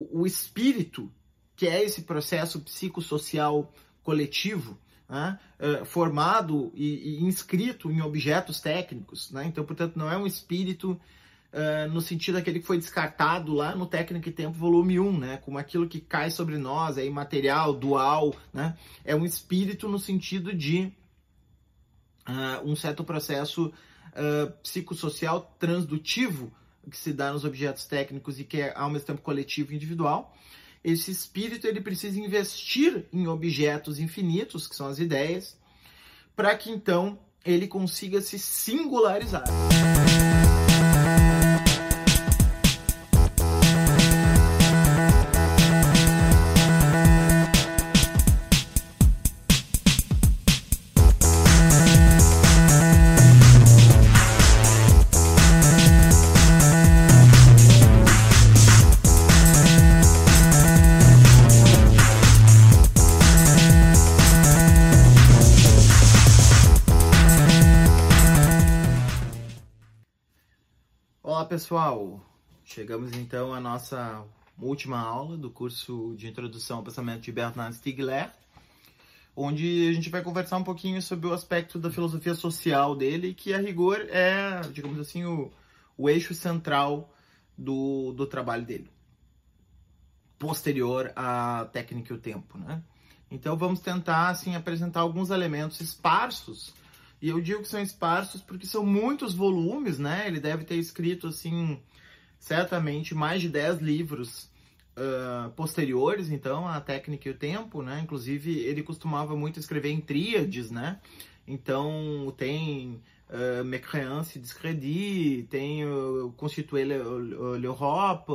o espírito, que é esse processo psicossocial coletivo, né, uh, formado e, e, inscrito em objetos técnicos. Né? Então, portanto, não é um espírito uh, no sentido daquele que foi descartado lá no Técnica e Tempo, volume 1, né? como aquilo que cai sobre nós, é imaterial, dual. Né? É um espírito no sentido de uh, um certo processo psicossocial transdutivo que se dá nos objetos técnicos e que é ao mesmo tempo coletivo e individual esse espírito ele precisa investir em objetos infinitos, que são as ideias, para que então ele consiga se singularizar. Pessoal, chegamos então à nossa última aula do curso de Introdução ao Pensamento de Bernard Stiegler, onde a gente vai conversar um pouquinho sobre o aspecto da filosofia social dele, que a rigor é, digamos assim, o, o eixo central do, do trabalho dele, posterior à técnica e o tempo, né? Então vamos tentar assim apresentar alguns elementos esparsos e eu digo que são esparsos porque são muitos volumes, né? Ele deve ter escrito, assim, certamente mais de 10 livros uh, posteriores, então, a Técnica e o Tempo, né? Inclusive, ele costumava muito escrever em tríades, né? Então, tem uh, Mécréance Discrédit, tem uh, Constituer l'Europe,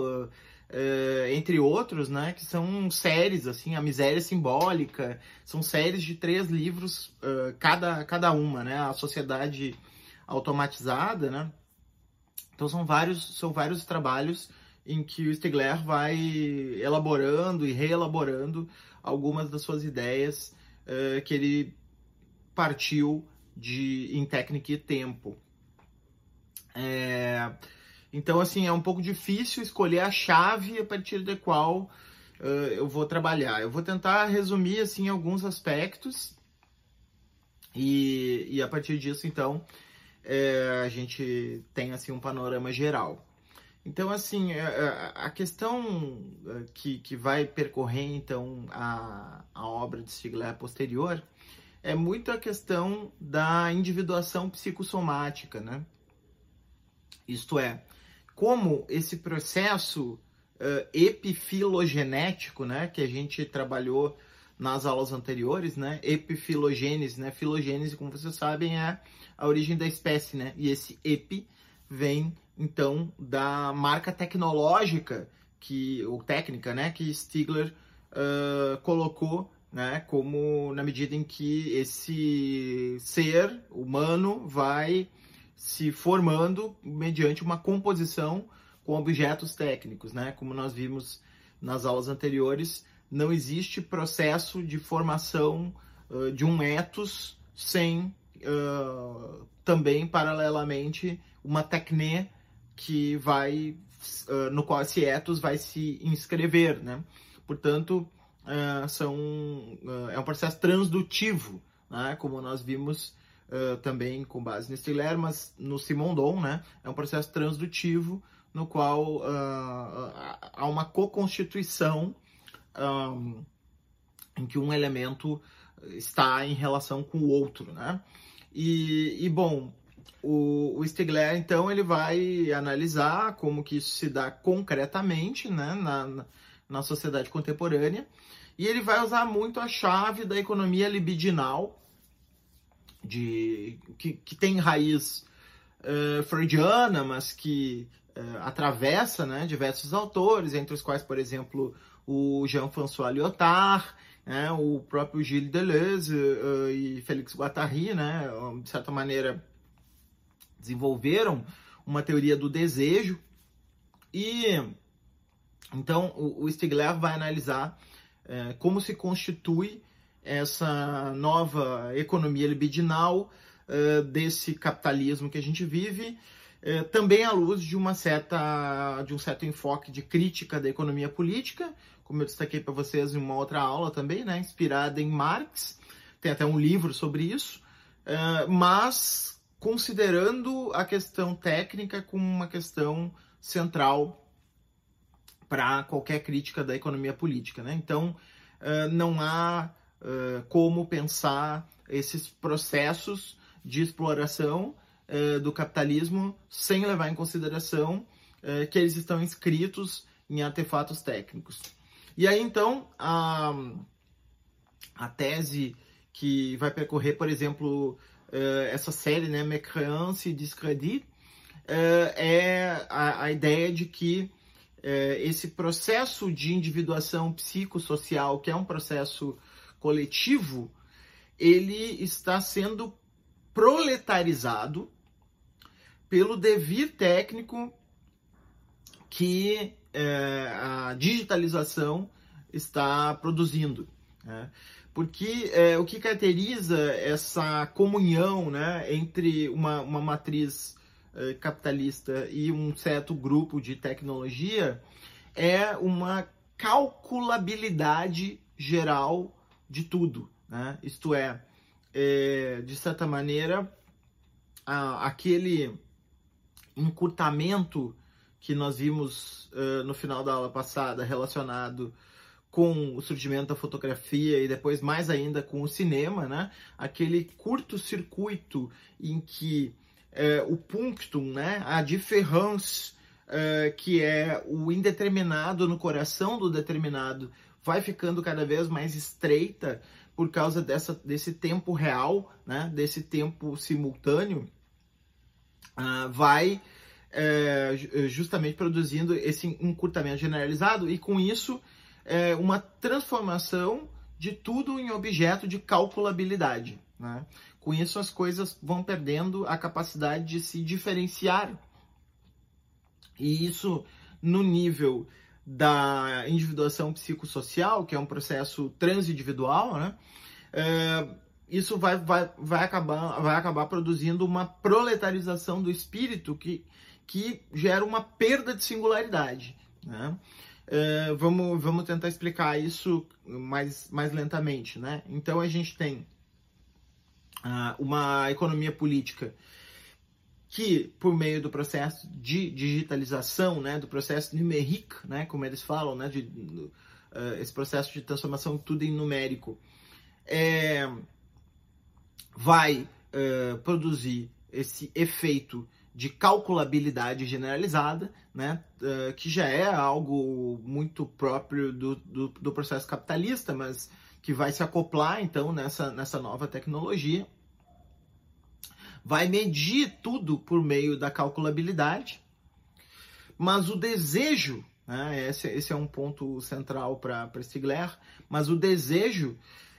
Uh, entre outros, né, que são séries, assim, A Miséria Simbólica, são séries de três livros, uh, cada, cada uma, né, A Sociedade Automatizada, né, então são vários, são vários trabalhos em que o Stigler vai elaborando e reelaborando algumas das suas ideias uh, que ele partiu de em técnica e tempo. É... Então, assim, é um pouco difícil escolher a chave a partir da qual uh, eu vou trabalhar. Eu vou tentar resumir, assim, alguns aspectos e, e a partir disso, então, é, a gente tem, assim, um panorama geral. Então, assim, a, é, a questão que, que vai percorrer, então, a, a obra de Stigler posterior é muito a questão da individuação psicossomática, né? Isto é, como esse processo uh, epifilogenético, né, que a gente trabalhou nas aulas anteriores, né, epifilogênese, né, filogênese, como vocês sabem, é a origem da espécie, né, e esse epi vem, então, da marca tecnológica, que, ou técnica, né, que Stigler uh, colocou, né, como na medida em que esse ser humano vai se formando mediante uma composição com objetos técnicos, né? Como nós vimos nas aulas anteriores, não existe processo de formação uh, de um ethos sem uh, também paralelamente uma tecne que vai uh, no qual esse ethos vai se inscrever, né? Portanto, são é um processo transdutivo, né? Como nós vimos também com base no Stiller, mas no Simondon, né? É um processo transdutivo no qual uh, há uma co-constituição um, em que um elemento está em relação com o outro, né? E, e bom, o, o Stigler, então, ele vai analisar como que isso se dá concretamente, né, na, na sociedade contemporânea, e ele vai usar muito a chave da economia libidinal, de que, que tem raiz uh, freudiana, mas que uh, atravessa né, diversos autores, entre os quais, por exemplo, o Jean-François Lyotard, né, o próprio Gilles Deleuze uh, e Félix Guattari, né, de certa maneira, desenvolveram uma teoria do desejo. E então o, o Stigler vai analisar como se constitui essa nova economia libidinal uh, desse capitalismo que a gente vive é, também à luz de uma certa de um certo enfoque de crítica da economia política, como eu destaquei para vocês em uma outra aula também, né, inspirada em Marx, tem até um livro sobre isso, é, mas considerando a questão técnica como uma questão central para qualquer crítica da economia política. Né? Então, não há uh, como pensar esses processos de exploração uh, do capitalismo sem levar em consideração que eles estão inscritos em artefatos técnicos. E aí, então, a, a tese que vai percorrer, por exemplo, essa série, né, Mécréance et Discrédit, é a, a ideia de que esse processo de individuação psicossocial, que é um processo coletivo, ele está sendo proletarizado pelo devir técnico que é, a digitalização está produzindo. Né? Porque é, o que caracteriza essa comunhão né, entre uma, uma matriz eh, capitalista e um certo grupo de tecnologia é uma calculabilidade geral de tudo. Né? Isto é, é, de certa maneira, a, aquele encurtamento que nós vimos uh, no final da aula passada relacionado com o surgimento da fotografia e depois mais ainda com o cinema, né? Aquele curto-circuito em que é, o punctum, né? a diferença, é, que é o indeterminado no coração do determinado, vai ficando cada vez mais estreita por causa dessa, desse tempo real, né? desse tempo simultâneo, uh, vai é, justamente produzindo esse encurtamento generalizado e com isso é, uma transformação de tudo em objeto de calculabilidade. Né? Com isso, as coisas vão perdendo a capacidade de se diferenciar. E isso, no nível da individuação psicossocial, que é um processo transindividual, né? É, isso vai, vai, vai, acabar, vai acabar produzindo uma proletarização do espírito que, que gera uma perda de singularidade. Né? É, vamos, vamos tentar explicar isso mais, mais lentamente. Né? Então a gente tem uh, uma economia política que, por meio do processo de digitalização, né, do processo numérico, né, como eles falam, né, de, uh, esse processo de transformação tudo em numérico, é, vai uh, produzir esse efeito de calculabilidade generalizada, né, uh, que já é algo muito próprio do, do, do processo capitalista, mas que vai se acoplar então nessa, nessa nova tecnologia. Vai medir tudo por meio da calculabilidade, mas o desejo, né, esse, esse é um ponto central para Stigler, mas o desejo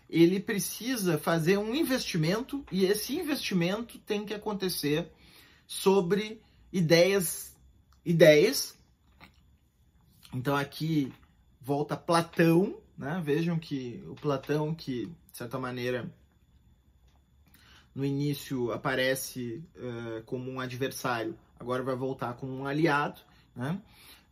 ele precisa fazer um investimento e esse investimento tem que acontecer sobre ideias ideias então aqui volta Platão né? Vejam que o Platão, que de certa maneira no início aparece uh, como um adversário, agora vai voltar como um aliado. Né?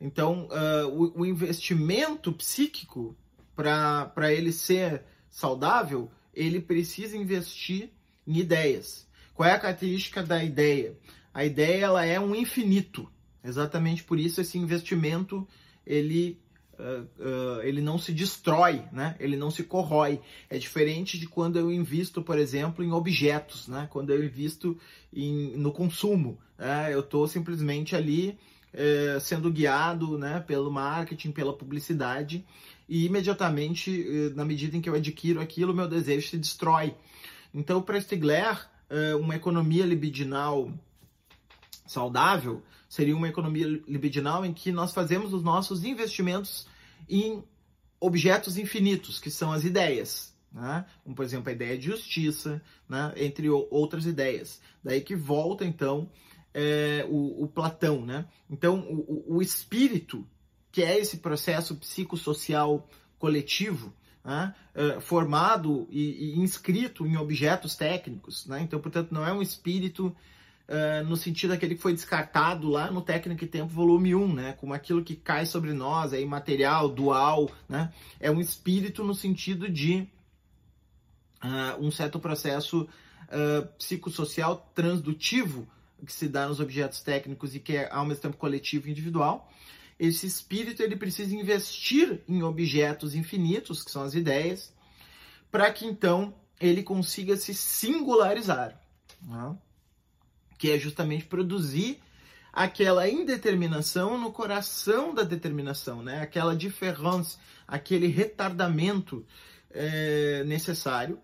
Então, uh, o, o, investimento psíquico, para ele ser saudável, ele precisa investir em ideias. Qual é a característica da ideia? A ideia ela é um infinito. Exatamente por isso esse investimento ele Uh, ele não se destrói, né? ele não se corrói. É diferente de quando eu invisto, por exemplo, em objetos, né? quando eu invisto em, no consumo. Né? Eu estou simplesmente ali uh, sendo guiado né? pelo marketing, pela publicidade, e imediatamente, eh, na medida em que eu adquiro aquilo, meu desejo se destrói. Então, para Stigler, uma economia libidinal saudável seria uma economia libidinal em que nós fazemos os nossos investimentos em objetos infinitos, que são as ideias. Né? Como, por exemplo, a ideia de justiça, né? entre outras ideias. Daí que volta, então, é, o, o, Platão. Né? Então, o, o, espírito, que é esse processo psicossocial coletivo, né? é, formado e, e, inscrito em objetos técnicos. Né? Então, portanto, não é um espírito uh, no sentido daquele que foi descartado lá no Técnica e Tempo, volume 1, né? Como aquilo que cai sobre nós, é imaterial, dual, né? É um espírito no sentido de uh, um certo processo uh, psicossocial transdutivo que se dá nos objetos técnicos e que é ao mesmo tempo coletivo e individual. Esse espírito ele precisa investir em objetos infinitos, que são as ideias, para que então ele consiga se singularizar, né? Que é justamente produzir aquela indeterminação no coração da determinação, né? aquela diferença, aquele retardamento é, necessário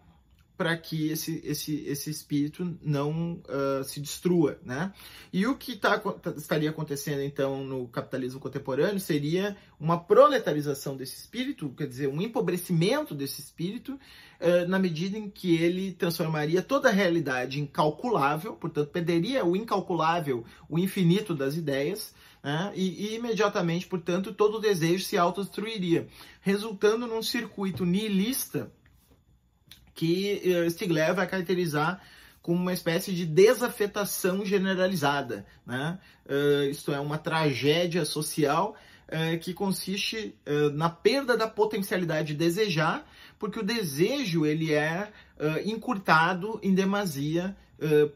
para que esse, esse, esse espírito não uh, se destrua, né? E o que tá, estaria acontecendo, então, no capitalismo contemporâneo seria uma proletarização desse espírito, quer dizer, um empobrecimento desse espírito, uh, na medida em que ele transformaria toda a realidade em calculável, portanto, perderia o incalculável, o infinito das ideias, né? e, e, imediatamente, portanto, todo o desejo se autodestruiria, resultando num circuito nihilista que uh, Stigler vai caracterizar como uma espécie de desafetação generalizada. Né? Uh, isto é, uma tragédia social uh, que consiste na perda da potencialidade de desejar, porque o desejo ele é encurtado em demasia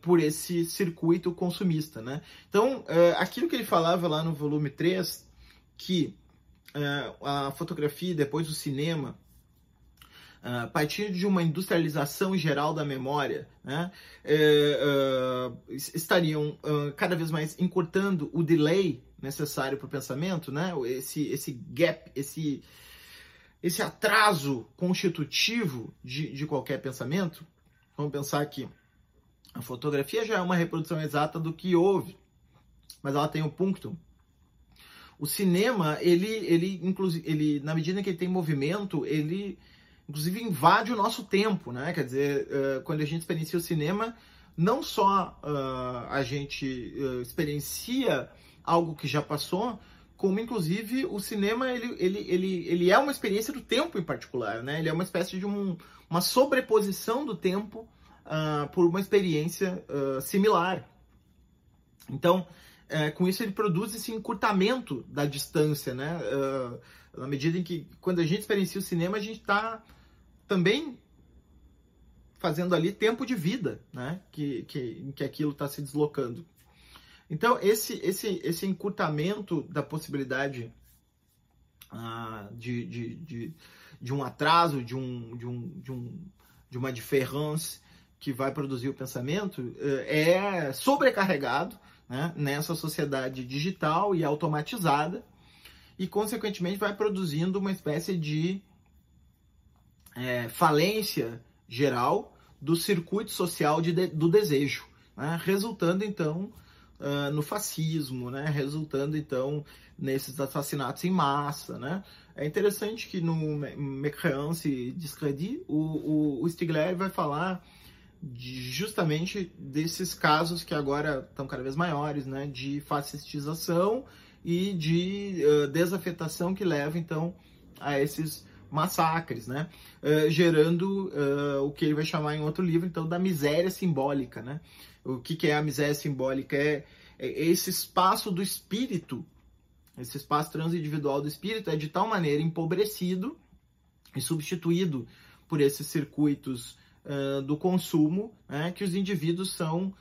por esse circuito consumista. Né? Então, aquilo que ele falava lá no volume 3, que a fotografia depois o cinema a partir de uma industrialização geral da memória, né, é, é, estariam uh, cada vez mais encurtando o delay necessário para o pensamento, né, esse, esse gap, esse, esse atraso constitutivo de, de qualquer pensamento. Vamos pensar que a fotografia já é uma reprodução exata do que houve, mas ela tem um ponto. O cinema, ele, ele, inclusive, ele, na medida que ele tem movimento, ele inclusive invade o nosso tempo, né? Quer dizer, uh, quando a gente experiencia o cinema, não só uh, a gente uh, experiencia algo que já passou, como inclusive o cinema ele, ele, ele, ele é uma experiência do tempo em particular, né? Ele é uma espécie de um, uma sobreposição do tempo por uma experiência similar. Então, com isso ele produz esse encurtamento da distância, né? na medida em que quando a gente experiencia o cinema, a gente está também fazendo ali tempo de vida, né? Que, que, que aquilo está se deslocando. Então, esse, esse, esse encurtamento da possibilidade ah, de, de, de, de, um atraso, de, um, de, um, de, um, de uma diferença que vai produzir o pensamento, eh, é sobrecarregado né, nessa sociedade digital e automatizada, e, consequentemente, vai produzindo uma espécie de é, falência geral do circuito social de, do desejo, né? resultando, então, uh, no fascismo, né? resultando, então, nesses assassinatos em massa. Né? É interessante que no Mécréance Discrédit, o, o, o Stigler vai falar de, justamente desses casos que agora estão cada vez maiores, né? de fascistização e de uh, desafetação que leva então a esses massacres, né? Uh, gerando uh, o que ele vai chamar em outro livro, então, da miséria simbólica, né? O que, que é a miséria simbólica? É, é, esse espaço do espírito, esse espaço transindividual do espírito é de tal maneira empobrecido e substituído por esses circuitos uh, do consumo, né? que os indivíduos são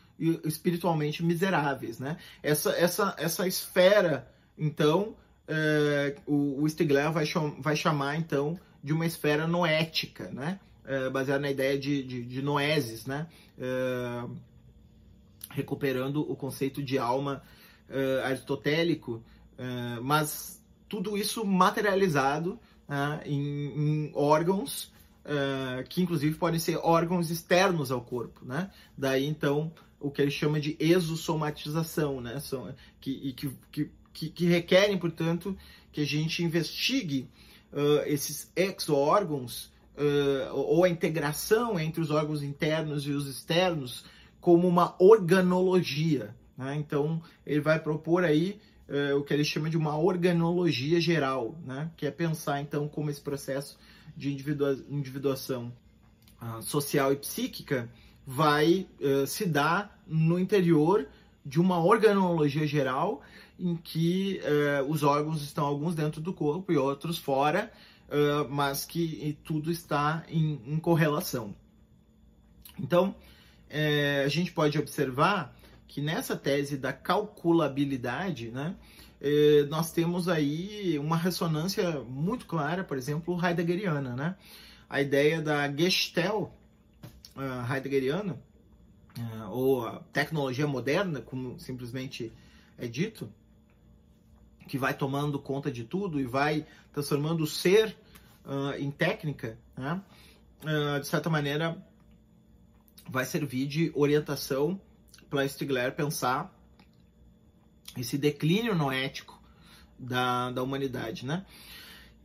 espiritualmente miseráveis, né? Essa, essa, essa esfera, então, é, o, o Stigler vai, vai chamar, então, de uma esfera noética, né? É, baseada na ideia de, de, de noeses, né? É, recuperando o conceito de alma aristotélico, mas tudo isso materializado né, em, em órgãos Uh, que inclusive podem ser órgãos externos ao corpo, né? Daí então o que ele chama de exosomatização, né? São, que, e que, que, que, requerem, portanto, que a gente investigue uh, esses exo-órgãos uh, ou a integração entre os órgãos internos e os externos como uma organologia. Né? Então ele vai propor aí uh, o que ele chama de uma organologia geral, né? que é pensar então como esse processo de individua individuação social e psíquica vai se dar no interior de uma organologia geral em que uh, os órgãos estão alguns dentro do corpo e outros fora, uh, mas que tudo está em, em correlação. Então, é, a gente pode observar que nessa tese da calculabilidade, né, nós temos aí uma ressonância muito clara, por exemplo, heideggeriana, né? A ideia da Gestalt uh, heideggeriana, ou a tecnologia moderna, como simplesmente é dito, que vai tomando conta de tudo e vai transformando o ser uh, em técnica, né? de certa maneira, vai servir de orientação para Stigler pensar esse declínio noético da, da humanidade, né?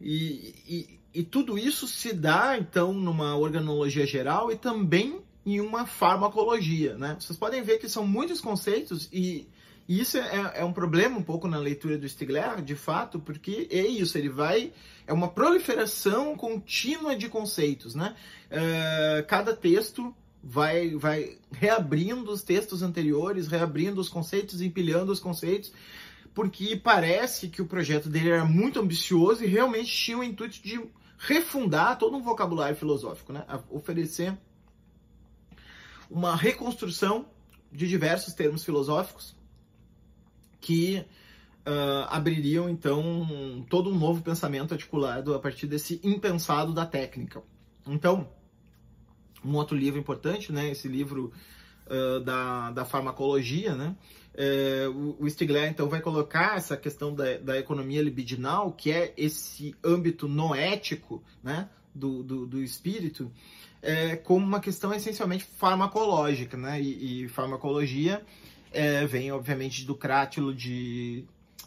E, e, e, tudo isso se dá, então, numa organologia geral e também em uma farmacologia, né? Vocês podem ver que são muitos conceitos e, e isso é, é, um problema um pouco na leitura do Stigler, de fato, porque é isso, ele vai... É uma proliferação contínua de conceitos, né? Uh, cada texto vai, vai reabrindo os textos anteriores, reabrindo os conceitos, empilhando os conceitos, porque parece que o projeto dele era muito ambicioso e realmente tinha o intuito de refundar todo um vocabulário filosófico, né? oferecer uma reconstrução de diversos termos filosóficos que uh, abririam então todo um novo pensamento articulado a partir desse impensado da técnica. Então, um outro livro importante, né? Esse livro uh, da, da farmacologia, né? É, o, o Stigler, então, vai colocar essa questão da, da economia libidinal, que é esse âmbito noético, né? Do, do, do espírito, é, como uma questão essencialmente farmacológica, né? E, e farmacologia é, vem, obviamente, do Crátilo de...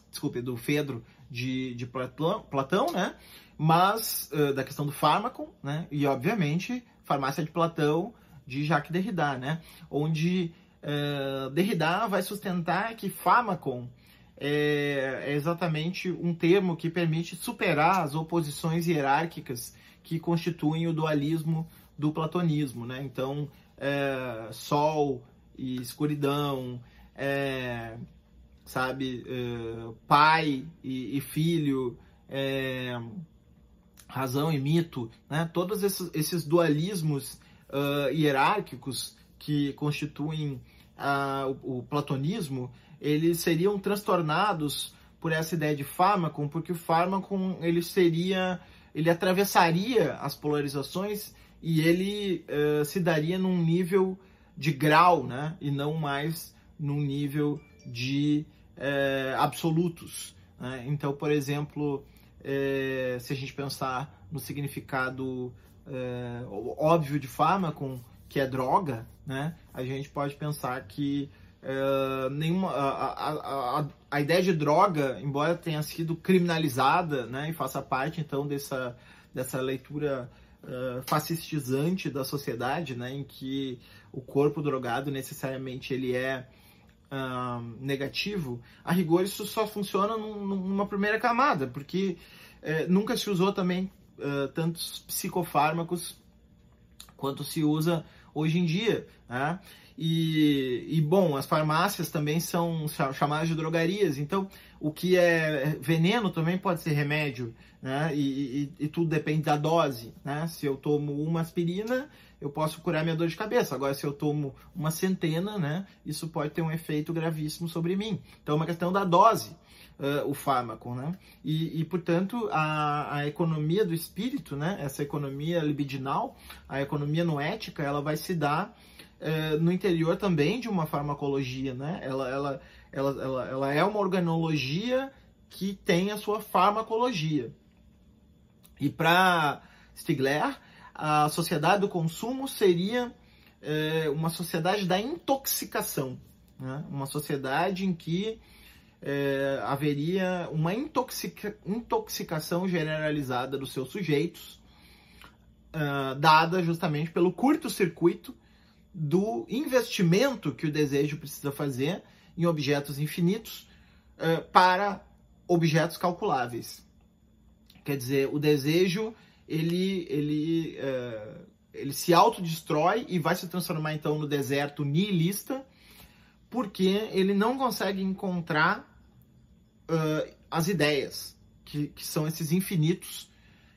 Desculpe, do Fedro de, de Platão, Platão, né? Mas, uh, da questão do fármaco, né? E, obviamente, Farmácia de Platão, de Jacques Derrida, né? Onde uh, Derrida vai sustentar que fármacon é, é, exatamente um termo que permite superar as oposições hierárquicas que constituem o dualismo do platonismo, né? Então, sol e escuridão, é, sabe, é, pai e, e filho, é, razão e mito, né? todos esses, esses dualismos uh, hierárquicos que constituem uh, o, o, platonismo, eles seriam transtornados por essa ideia de fármaco, porque o fármaco ele seria, ele atravessaria as polarizações e ele uh, se daria num nível de grau, né? E não mais num nível de uh, absolutos. Né? Então, por exemplo, é, se a gente pensar no significado é, óbvio de fármaco, que é droga, né? A gente pode pensar que é, nenhuma a, a, a, a, ideia de droga, embora tenha sido criminalizada, né, e faça parte então dessa dessa leitura uh, fascistizante da sociedade, né, em que o corpo drogado necessariamente ele é negativo, a rigor isso só funciona num, numa primeira camada, porque uh, nunca se usou também uh, tantos psicofármacos quanto se usa hoje em dia. Né? E, e, bom, as farmácias também são chamadas de drogarias, então o que é veneno também pode ser remédio, né? E, e, e, tudo depende da dose, né? Se eu tomo uma aspirina, eu posso curar minha dor de cabeça. Agora, se eu tomo uma centena, né? Isso pode ter um efeito gravíssimo sobre mim. Então, é uma questão da dose. Uh, o fármaco, né? E, e portanto, a, a, economia do espírito, né? Essa economia libidinal, a economia noética, ela vai se dar uh, no interior também de uma farmacologia, né? Ela, ela, ela, ela, ela é uma organologia que tem a sua farmacologia. E para Stigler, a sociedade do consumo seria é, uma sociedade da intoxicação, né? uma sociedade em que é, haveria uma intoxica, intoxicação generalizada dos seus sujeitos, uh, dada justamente pelo curto-circuito do investimento que o desejo precisa fazer em objetos infinitos uh, para objetos calculáveis. Quer dizer, o desejo ele, ele, uh, ele se autodestrói e vai se transformar então no deserto nihilista porque ele não consegue encontrar uh, as ideias, que, que são esses infinitos,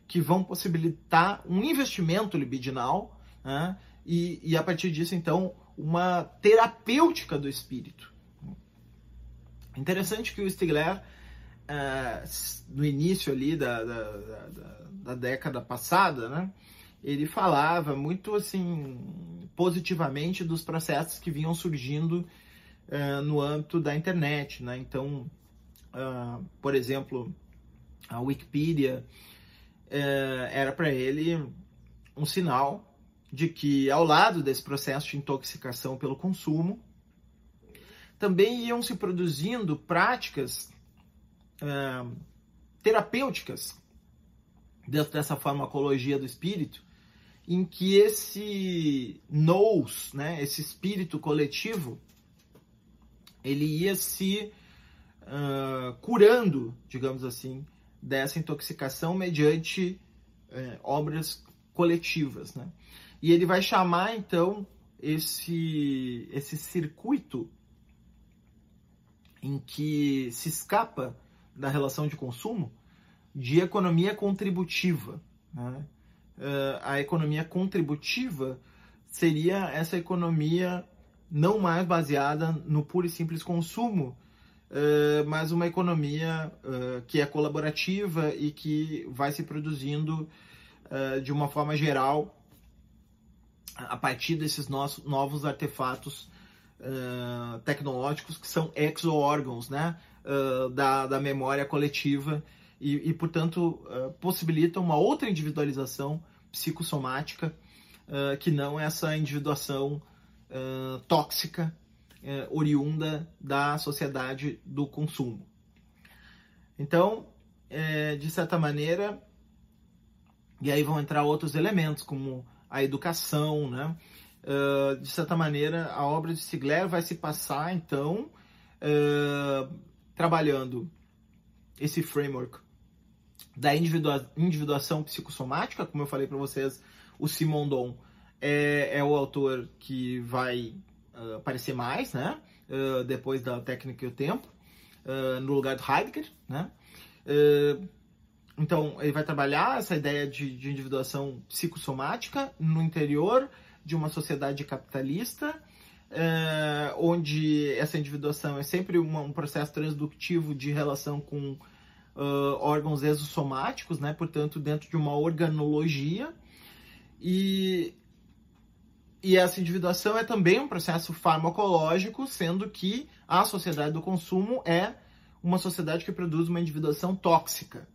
que vão possibilitar um investimento libidinal, né? e, e a partir disso, então, uma terapêutica do espírito. Interessante que o Stigler, uh, no início ali da, da, da, da, década passada, né, ele falava muito assim positivamente dos processos que vinham surgindo uh, no âmbito da internet. Né? Então, uh, por exemplo, a Wikipedia era para ele um sinal de que, ao lado desse processo de intoxicação pelo consumo, também iam se produzindo práticas uh, terapêuticas dentro dessa farmacologia do espírito, em que esse nous, né, esse espírito coletivo, ele ia se uh, curando, digamos assim, dessa intoxicação mediante uh, obras coletivas, né? E ele vai chamar então esse esse circuito em que se escapa da relação de consumo de economia contributiva. Né? Uh, a economia contributiva seria essa economia não mais baseada no puro e simples consumo, uh, mas uma economia uh, que é colaborativa e que vai se produzindo de uma forma geral a partir desses nossos novos artefatos tecnológicos que são exo-órgãos né, uh, da, da memória coletiva e, e portanto, uh, possibilitam uma outra individualização psicossomática que não essa individuação tóxica oriunda da sociedade do consumo. Então, de certa maneira, e aí vão entrar outros elementos, como a educação, né? Uh, de certa maneira, a obra de Stigler vai se passar, então, uh, trabalhando esse framework da individua individuação psicossomática, como eu falei para vocês, o Simondon é, é, o autor que vai uh, aparecer mais, né? depois da técnica e o tempo, no lugar do Heidegger, né? Então, ele vai trabalhar essa ideia de, de individuação psicossomática no interior de uma sociedade capitalista, é, onde essa individuação é sempre uma, um processo transductivo de relação com uh, órgãos exossomáticos, né? portanto, dentro de uma organologia. E, e essa individuação é também um processo farmacológico, sendo que a sociedade do consumo é uma sociedade que produz uma individuação tóxica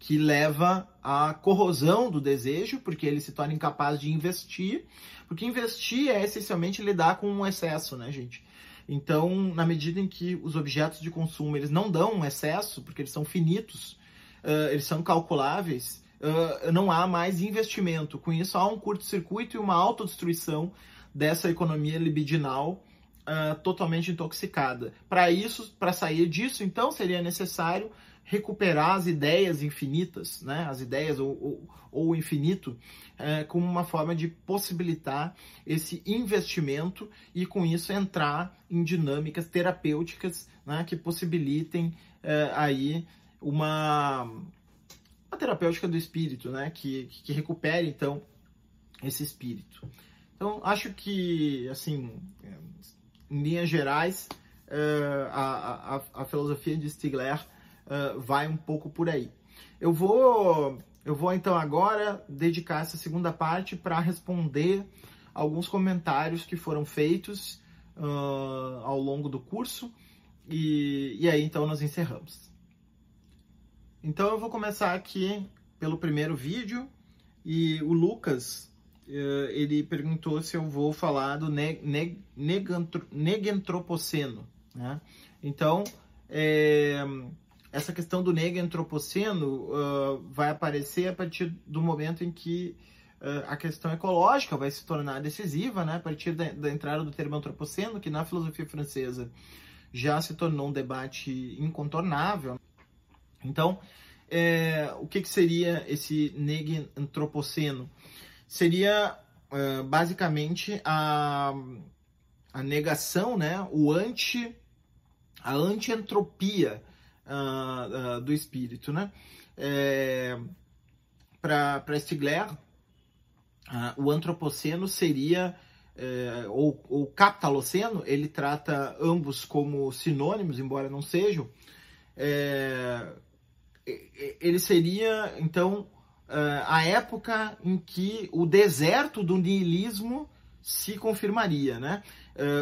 que leva à corrosão do desejo, porque ele se torna incapaz de investir, porque investir é essencialmente lidar com um excesso, né, gente? Então, na medida em que os objetos de consumo eles não dão um excesso, porque eles são finitos, uh, eles são calculáveis, uh, não há mais investimento. Com isso, há um curto-circuito e uma autodestruição dessa economia libidinal uh, totalmente intoxicada. Para isso, para sair disso, então, seria necessário recuperar as ideias infinitas, né, as ideias ou, o infinito, é, como uma forma de possibilitar esse investimento e com isso entrar em dinâmicas terapêuticas né, que possibilitem é, aí uma, uma terapêutica do espírito, né, que, que recupere então esse espírito. Então acho que assim, em linhas gerais, é, a, a, a filosofia de Stigler uh, vai um pouco por aí. Eu vou, eu vou então agora dedicar essa segunda parte para responder alguns comentários que foram feitos uh, ao longo do curso e, e aí então nós encerramos. Então eu vou começar aqui pelo primeiro vídeo e o Lucas uh, ele perguntou se eu vou falar do ne ne negantro negantropoceno, né? Então é, essa questão do negro antropoceno uh, vai aparecer a partir do momento em que uh, a questão ecológica vai se tornar decisiva, né, a partir da, da, entrada do termo antropoceno, que na filosofia francesa já se tornou um debate incontornável. Então, é, o que, que, seria esse negro antropoceno? Seria uh, basicamente a, a negação, né, o anti, a anti-entropia uh, uh, do espírito, né? É, Para Stigler, uh, o antropoceno seria é, ou, ou capitaloceno, ele trata ambos como sinônimos, embora não sejam. É, ele seria, então, a época em que o deserto do niilismo se confirmaria, né?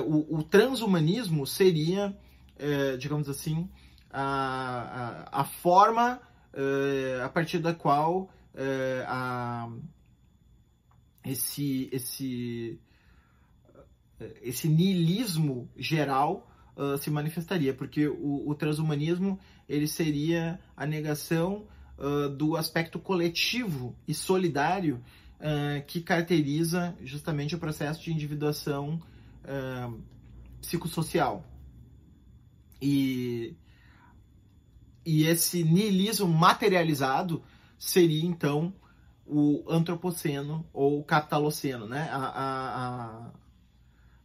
O, o transhumanismo seria, digamos assim, a, a, a forma a partir da qual a, esse, esse esse niilismo geral uh, se manifestaria, porque o, o, transhumanismo ele seria a negação uh, do aspecto coletivo e solidário uh, que caracteriza justamente o processo de individuação psicossocial. E, e esse niilismo materializado seria então o antropoceno ou capitaloceno, né? a, a,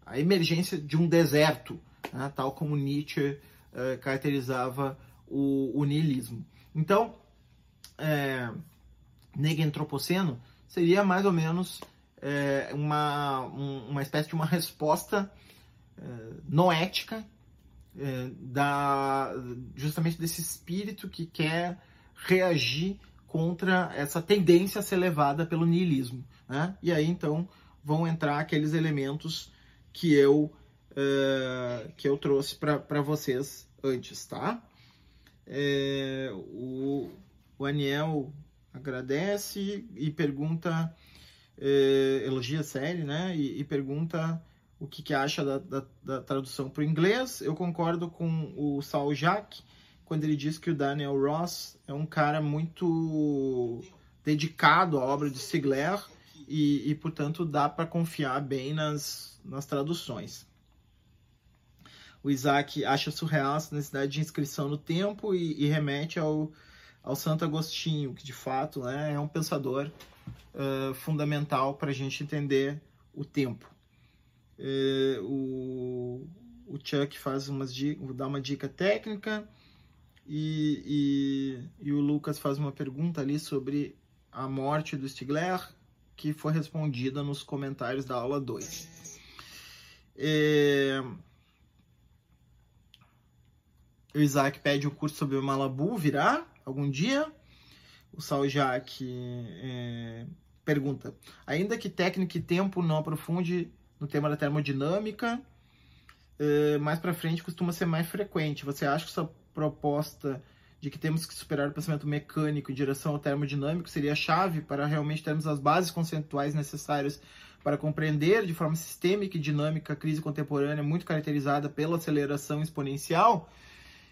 a emergência de um deserto, né, tal como Nietzsche uh, caracterizava o, o, niilismo. Então, é, negentropoceno seria mais ou menos é, uma, um, uma espécie de uma resposta é, noética é, da, justamente desse espírito que quer reagir contra essa tendência a ser levada pelo niilismo. Né? E aí, então, vão entrar aqueles elementos que eu, uh, que eu trouxe para vocês antes, tá? É, o, o Aniel agradece e pergunta, é, elogia a série, né? E, e pergunta o que, que acha da, da, da tradução para o inglês. Eu concordo com o Saul Jacques quando ele diz que o Daniel Ross é um cara muito dedicado à obra de Sigler e, e portanto, dá para confiar bem nas, nas traduções. O Isaac acha surreal essa necessidade de inscrição no tempo e, e remete ao, ao Santo Agostinho, que de fato né, é um pensador uh, fundamental para a gente entender o tempo. Uh, o, o Chuck faz umas dá uma dica técnica e, e, e, o Lucas faz uma pergunta ali sobre a morte do Stigler que foi respondida nos comentários da aula 2. É... O Isaac pede o curso sobre o Malabu, virá algum dia? O Saljak é... pergunta, ainda que técnica e tempo não aprofunde no tema da termodinâmica, é... mais para frente costuma ser mais frequente. Você acha que essa proposta de que temos que superar o pensamento mecânico em direção ao termodinâmico seria a chave para realmente termos as bases conceituais necessárias para compreender de forma sistêmica e dinâmica a crise contemporânea, muito caracterizada pela aceleração exponencial,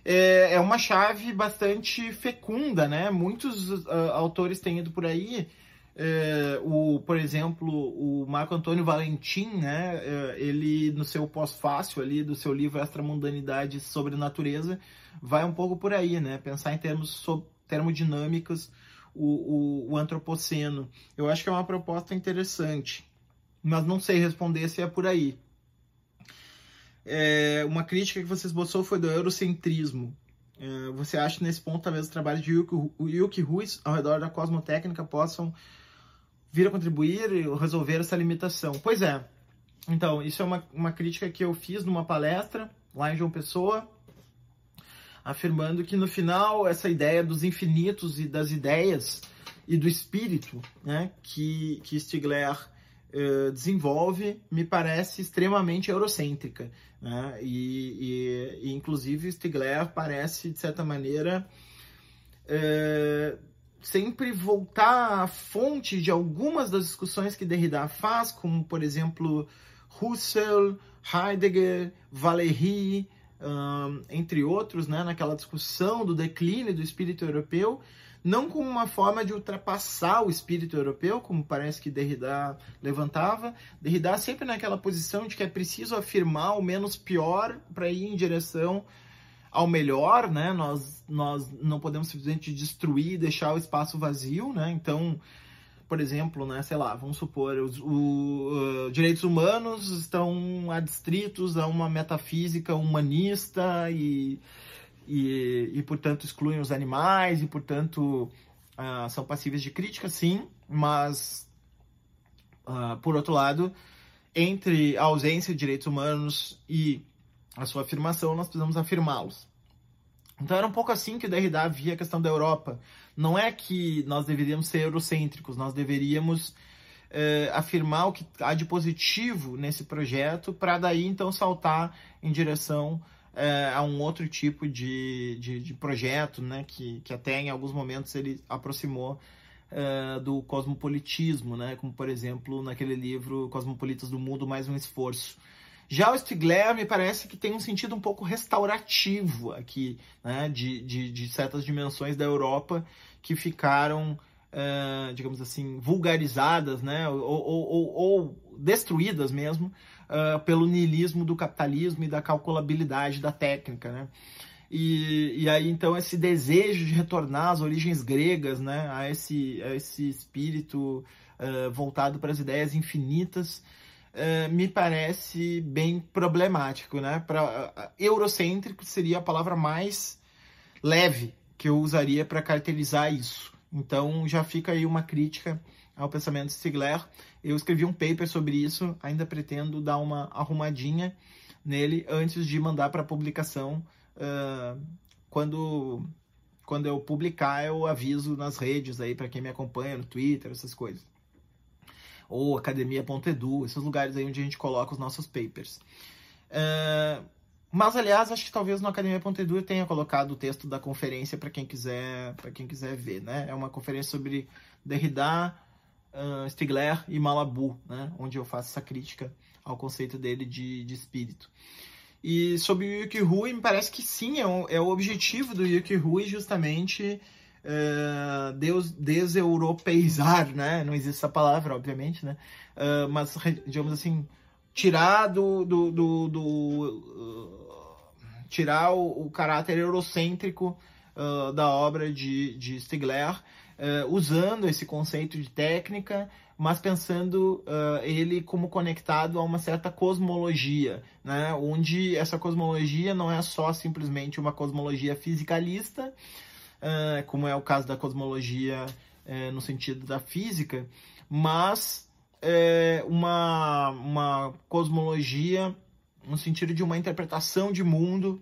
é, é uma chave bastante fecunda, né? Muitos uh, autores têm ido por aí é, o, por exemplo, o Marco Antônio Valentim, né, é, ele no seu pós-fácil ali do seu livro Extramundanidade sobre Natureza, vai um pouco por aí, né, pensar em termos termodinâmicos o, o, o antropoceno. Eu acho que é uma proposta interessante, mas não sei responder se é por aí. É, uma crítica que você esboçou foi do eurocentrismo. É, você acha nesse ponto talvez os trabalhos de Yuki Ruiz ao redor da cosmotécnica possam vir a contribuir e resolver essa limitação. Pois é. Então, isso é uma, uma crítica que eu fiz numa palestra lá em João Pessoa, afirmando que no final essa ideia dos infinitos e das ideias e do espírito né, que, que Stigler uh, desenvolve me parece extremamente eurocêntrica. Né? E, e, e, inclusive, Stigler parece, de certa maneira, uh, sempre voltar à fonte de algumas das discussões que Derrida faz, como, por exemplo, Husserl, Heidegger, Valéry, um, entre outros, né, naquela discussão do declínio do espírito europeu, não como uma forma de ultrapassar o espírito europeu, como parece que Derrida levantava. Derrida sempre naquela posição de que é preciso afirmar o menos pior para ir em direção ao melhor, né? Nós, nós não podemos simplesmente destruir deixar o espaço vazio, né? Então, por exemplo, né, sei lá, vamos supor, os o, uh, direitos humanos estão adstritos a uma metafísica humanista e, e, e portanto, excluem os animais e, portanto, uh, são passíveis de crítica, sim, mas, uh, por outro lado, entre a ausência de direitos humanos e a sua afirmação, nós precisamos afirmá-los. Então era um pouco assim que Derrida via a questão da Europa. Não é que nós deveríamos ser eurocêntricos, nós deveríamos eh, afirmar o que há de positivo nesse projeto para daí então saltar em direção eh, a um outro tipo de, de, de, projeto, né, que, que até em alguns momentos ele aproximou eh, do cosmopolitismo, né, como por exemplo naquele livro Cosmopolitas do Mundo Mais um Esforço. Já o Stigler me parece que tem um sentido um pouco restaurativo aqui, né, de, de, de certas dimensões da Europa que ficaram, uh, digamos assim, vulgarizadas, né, ou, ou, ou, ou destruídas mesmo uh, pelo niilismo do capitalismo e da calculabilidade da técnica, né. E, e, aí então esse desejo de retornar às origens gregas, né, a esse, a esse espírito uh, voltado para as ideias infinitas, uh, me parece bem problemático, né? Para uh, eurocêntrico seria a palavra mais leve que eu usaria para caracterizar isso. Então já fica aí uma crítica ao pensamento de Stigler. Eu escrevi um paper sobre isso, ainda pretendo dar uma arrumadinha nele antes de mandar para publicação. Uh, quando quando eu publicar, eu aviso nas redes aí para quem me acompanha no Twitter, essas coisas ou academia.edu, esses lugares aí onde a gente coloca os nossos papers. Uh, mas, aliás, acho que talvez no academia.edu eu tenha colocado o texto da conferência para quem quiser para quem quiser ver, né? É uma conferência sobre Derrida, uh, Stigler e Malabou, né? Onde eu faço essa crítica ao conceito dele de, de espírito. E sobre o Yuki Rui, me parece que sim, é, um, é o objetivo do Yuki Rui justamente uh, deus, deseuropeizar, né? Não existe essa palavra, obviamente, né? Uh, mas, digamos assim, tirar do... do, do, do uh, tirar o, o, caráter eurocêntrico da obra de, de Stigler, usando esse conceito de técnica, mas pensando ele como conectado a uma certa cosmologia, né? onde essa cosmologia não é só simplesmente uma cosmologia fisicalista, uh, como é o caso da cosmologia uh, no sentido da física, mas uh, uma, uma cosmologia no sentido de uma interpretação de mundo,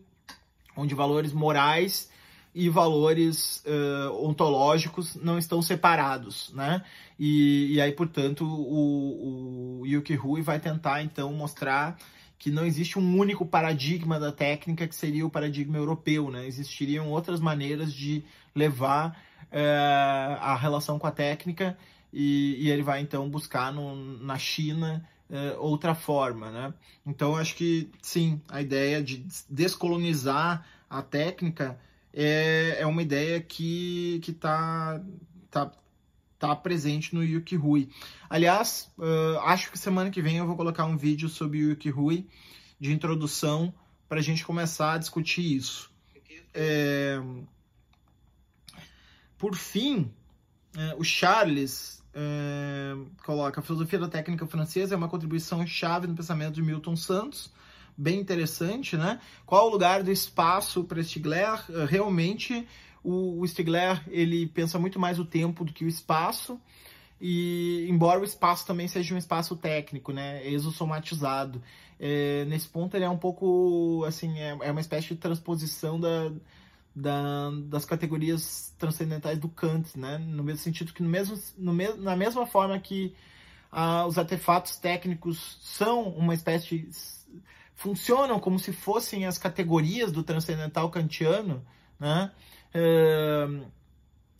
onde valores morais e valores uh, ontológicos não estão separados, né? E, e aí, portanto, o, o Yuki Rui vai tentar, então, mostrar que não existe um único paradigma da técnica que seria o paradigma europeu, né? Existiriam outras maneiras de levar é, a relação com a técnica e, e ele vai então buscar no, na China é, outra forma, né? Então acho que sim, a ideia de descolonizar a técnica é, é uma ideia que que está tá, tá presente no Yuki Rui. Aliás, uh, acho que semana que vem eu vou colocar um vídeo sobre o Yuki Rui de introdução para a gente começar a discutir isso. É... Por fim, o Charles coloca a filosofia da técnica francesa é uma contribuição chave no pensamento de Milton Santos, bem interessante, né? Qual o lugar do espaço para Stigler? Realmente o, o Stigler ele pensa muito mais o tempo do que o espaço. E embora o espaço também seja um espaço técnico, né, exossomatizado, é, nesse ponto ele é um pouco assim é, é uma espécie de transposição da, da, das categorias transcendentais do Kant, né, no mesmo sentido que no mesmo, no me, na mesma forma que ah, os artefatos técnicos são uma espécie de, funcionam como se fossem as categorias do transcendental kantiano, né?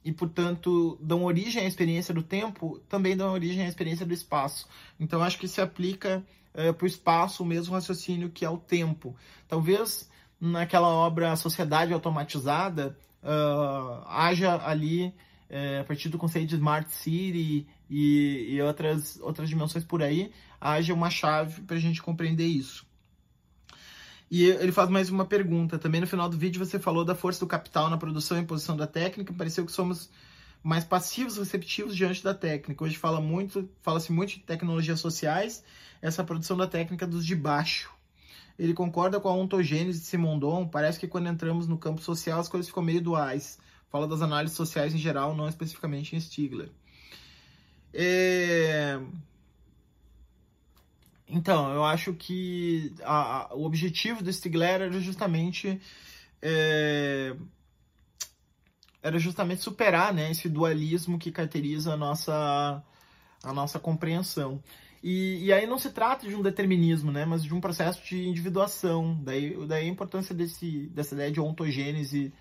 E, portanto, dão origem à experiência do tempo, também dão origem à experiência do espaço. Então, acho que se aplica uh, para o espaço o mesmo raciocínio que ao tempo. Talvez naquela obra Sociedade Automatizada uh, haja ali, uh, a partir do conceito de Smart City e, e outras, outras dimensões por aí, haja uma chave para a gente compreender isso. E ele faz mais uma pergunta. Também no final do vídeo você falou da força do capital na produção e imposição da técnica. Pareceu que somos mais passivos receptivos diante da técnica. Hoje fala muito, fala-se muito de tecnologias sociais, essa produção da técnica dos de baixo. Ele concorda com a ontogênese de Simondon, parece que quando entramos no campo social as coisas ficam meio duais. Fala das análises sociais em geral, não especificamente em Stigler. É... Então, eu acho que a, a, o objetivo do Stigler era justamente é, era justamente superar né, esse dualismo que caracteriza a nossa, a nossa compreensão. E, e, aí não se trata de um determinismo, né, mas de um processo de individuação. Daí, daí a importância desse, dessa ideia de ontogênese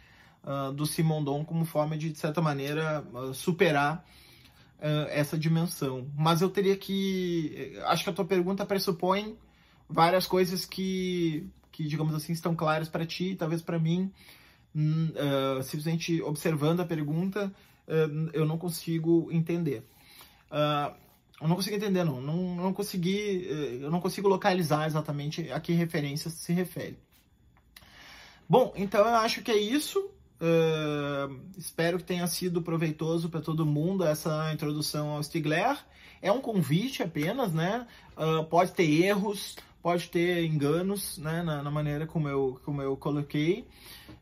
uh, do Simondon como forma de, de certa maneira, uh, superar essa dimensão. Mas eu teria que... Acho que a tua pergunta pressupõe várias coisas que, que digamos assim, estão claras para ti, talvez para mim, uh, simplesmente observando a pergunta, uh, eu não consigo entender. Eu não consigo entender, não. Não, não consegui, eu não consigo localizar exatamente a que referência se refere. Bom, então eu acho que é isso. Uh, espero que tenha sido proveitoso para todo mundo essa introdução ao Stigler. É um convite apenas, né? Uh, pode ter erros, pode ter enganos né, na, na, maneira como eu, como eu coloquei.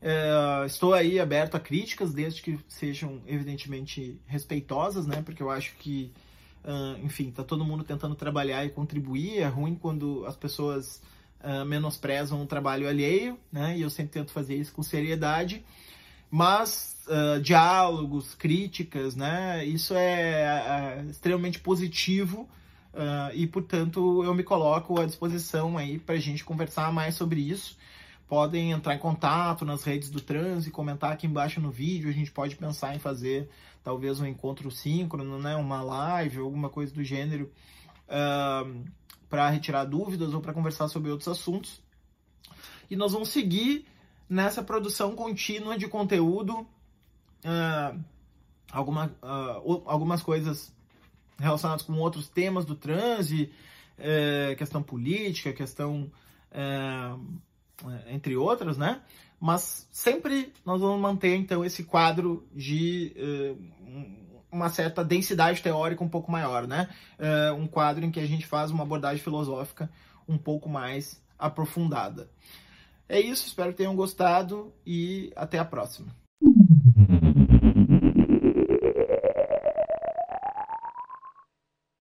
É, estou aí aberto a críticas, desde que sejam evidentemente respeitosas, né, porque eu acho que, uh, enfim, está todo mundo tentando trabalhar e contribuir. É ruim quando as pessoas uh, menosprezam o trabalho alheio, né, e eu sempre tento fazer isso com seriedade. Mas uh, diálogos, críticas, né, isso é, é extremamente positivo Uh, e, portanto, eu me coloco à disposição aí para a gente conversar mais sobre isso. Podem entrar em contato nas redes do Trans e comentar aqui embaixo no vídeo. A gente pode pensar em fazer talvez um encontro síncrono, né? uma live, alguma coisa do gênero, uh, para retirar dúvidas ou para conversar sobre outros assuntos. E nós vamos seguir nessa produção contínua de conteúdo. Uh, alguma, algumas coisas relacionados com outros temas do transe, é, questão política, questão é, entre outras, né? Mas sempre nós vamos manter então esse quadro de é, uma certa densidade teórica um pouco maior, né? Um quadro em que a gente faz uma abordagem filosófica um pouco mais aprofundada. É isso, espero que tenham gostado e até a próxima.